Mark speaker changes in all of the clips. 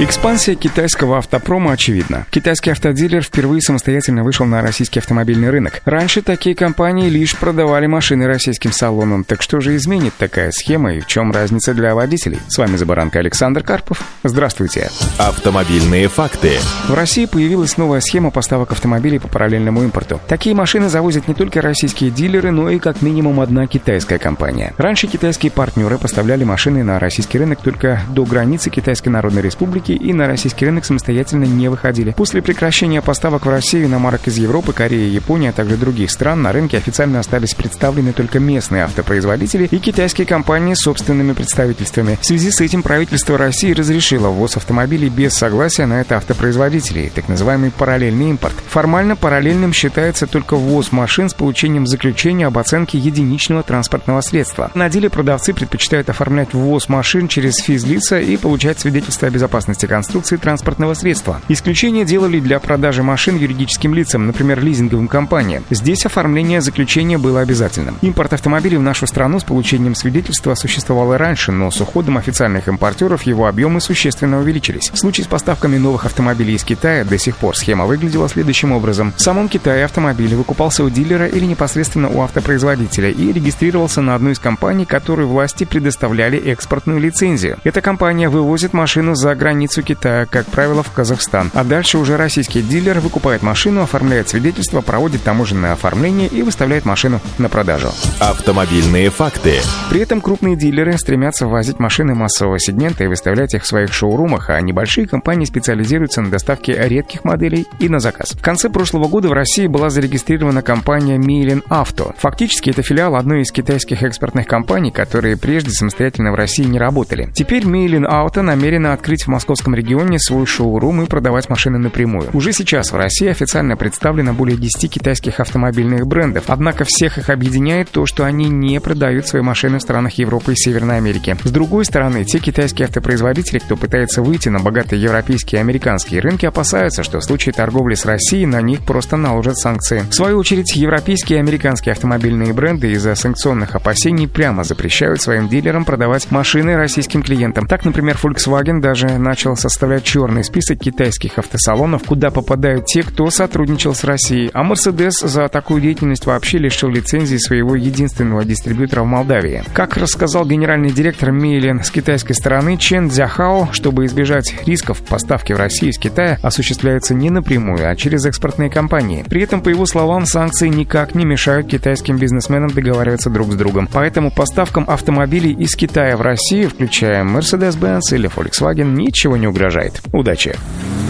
Speaker 1: Экспансия китайского автопрома очевидна. Китайский автодилер впервые самостоятельно вышел на российский автомобильный рынок. Раньше такие компании лишь продавали машины российским салонам. Так что же изменит такая схема и в чем разница для водителей? С вами Забаранка Александр Карпов. Здравствуйте.
Speaker 2: Автомобильные факты.
Speaker 1: В России появилась новая схема поставок автомобилей по параллельному импорту. Такие машины завозят не только российские дилеры, но и как минимум одна китайская компания. Раньше китайские партнеры поставляли машины на российский рынок только до границы Китайской Народной Республики рынки и на российский рынок самостоятельно не выходили. После прекращения поставок в Россию на марок из Европы, Кореи, Японии, а также других стран, на рынке официально остались представлены только местные автопроизводители и китайские компании с собственными представительствами. В связи с этим правительство России разрешило ввоз автомобилей без согласия на это автопроизводителей, так называемый параллельный импорт. Формально параллельным считается только ввоз машин с получением заключения об оценке единичного транспортного средства. На деле продавцы предпочитают оформлять ввоз машин через физлица и получать свидетельство о безопасности безопасности конструкции транспортного средства. Исключение делали для продажи машин юридическим лицам, например, лизинговым компаниям. Здесь оформление заключения было обязательным. Импорт автомобилей в нашу страну с получением свидетельства существовал и раньше, но с уходом официальных импортеров его объемы существенно увеличились. В случае с поставками новых автомобилей из Китая до сих пор схема выглядела следующим образом. В самом Китае автомобиль выкупался у дилера или непосредственно у автопроизводителя и регистрировался на одну из компаний, которые власти предоставляли экспортную лицензию. Эта компания вывозит машину за границу границу Китая, как правило, в Казахстан. А дальше уже российский дилер выкупает машину, оформляет свидетельство, проводит таможенное оформление и выставляет машину на продажу.
Speaker 2: Автомобильные факты.
Speaker 1: При этом крупные дилеры стремятся ввозить машины массового сегмента и выставлять их в своих шоурумах, а небольшие компании специализируются на доставке редких моделей и на заказ. В конце прошлого года в России была зарегистрирована компания Милин Авто. Фактически это филиал одной из китайских экспортных компаний, которые прежде самостоятельно в России не работали. Теперь Милин Авто намерена открыть в Московском московском регионе свой шоурум и продавать машины напрямую. Уже сейчас в России официально представлено более 10 китайских автомобильных брендов, однако всех их объединяет то, что они не продают свои машины в странах Европы и Северной Америки. С другой стороны, те китайские автопроизводители, кто пытается выйти на богатые европейские и американские рынки, опасаются, что в случае торговли с Россией на них просто наложат санкции. В свою очередь, европейские и американские автомобильные бренды из-за санкционных опасений прямо запрещают своим дилерам продавать машины российским клиентам. Так, например, Volkswagen даже начал начал составлять черный список китайских автосалонов, куда попадают те, кто сотрудничал с Россией. А Mercedes за такую деятельность вообще лишил лицензии своего единственного дистрибьютора в Молдавии. Как рассказал генеральный директор Мейлен с китайской стороны Чен Дзяхао, чтобы избежать рисков поставки в Россию из Китая осуществляются не напрямую, а через экспортные компании. При этом, по его словам, санкции никак не мешают китайским бизнесменам договариваться друг с другом. Поэтому поставкам автомобилей из Китая в Россию, включая Mercedes-Benz или Volkswagen, ничего не угрожает. Удачи!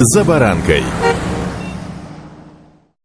Speaker 2: «За баранкой»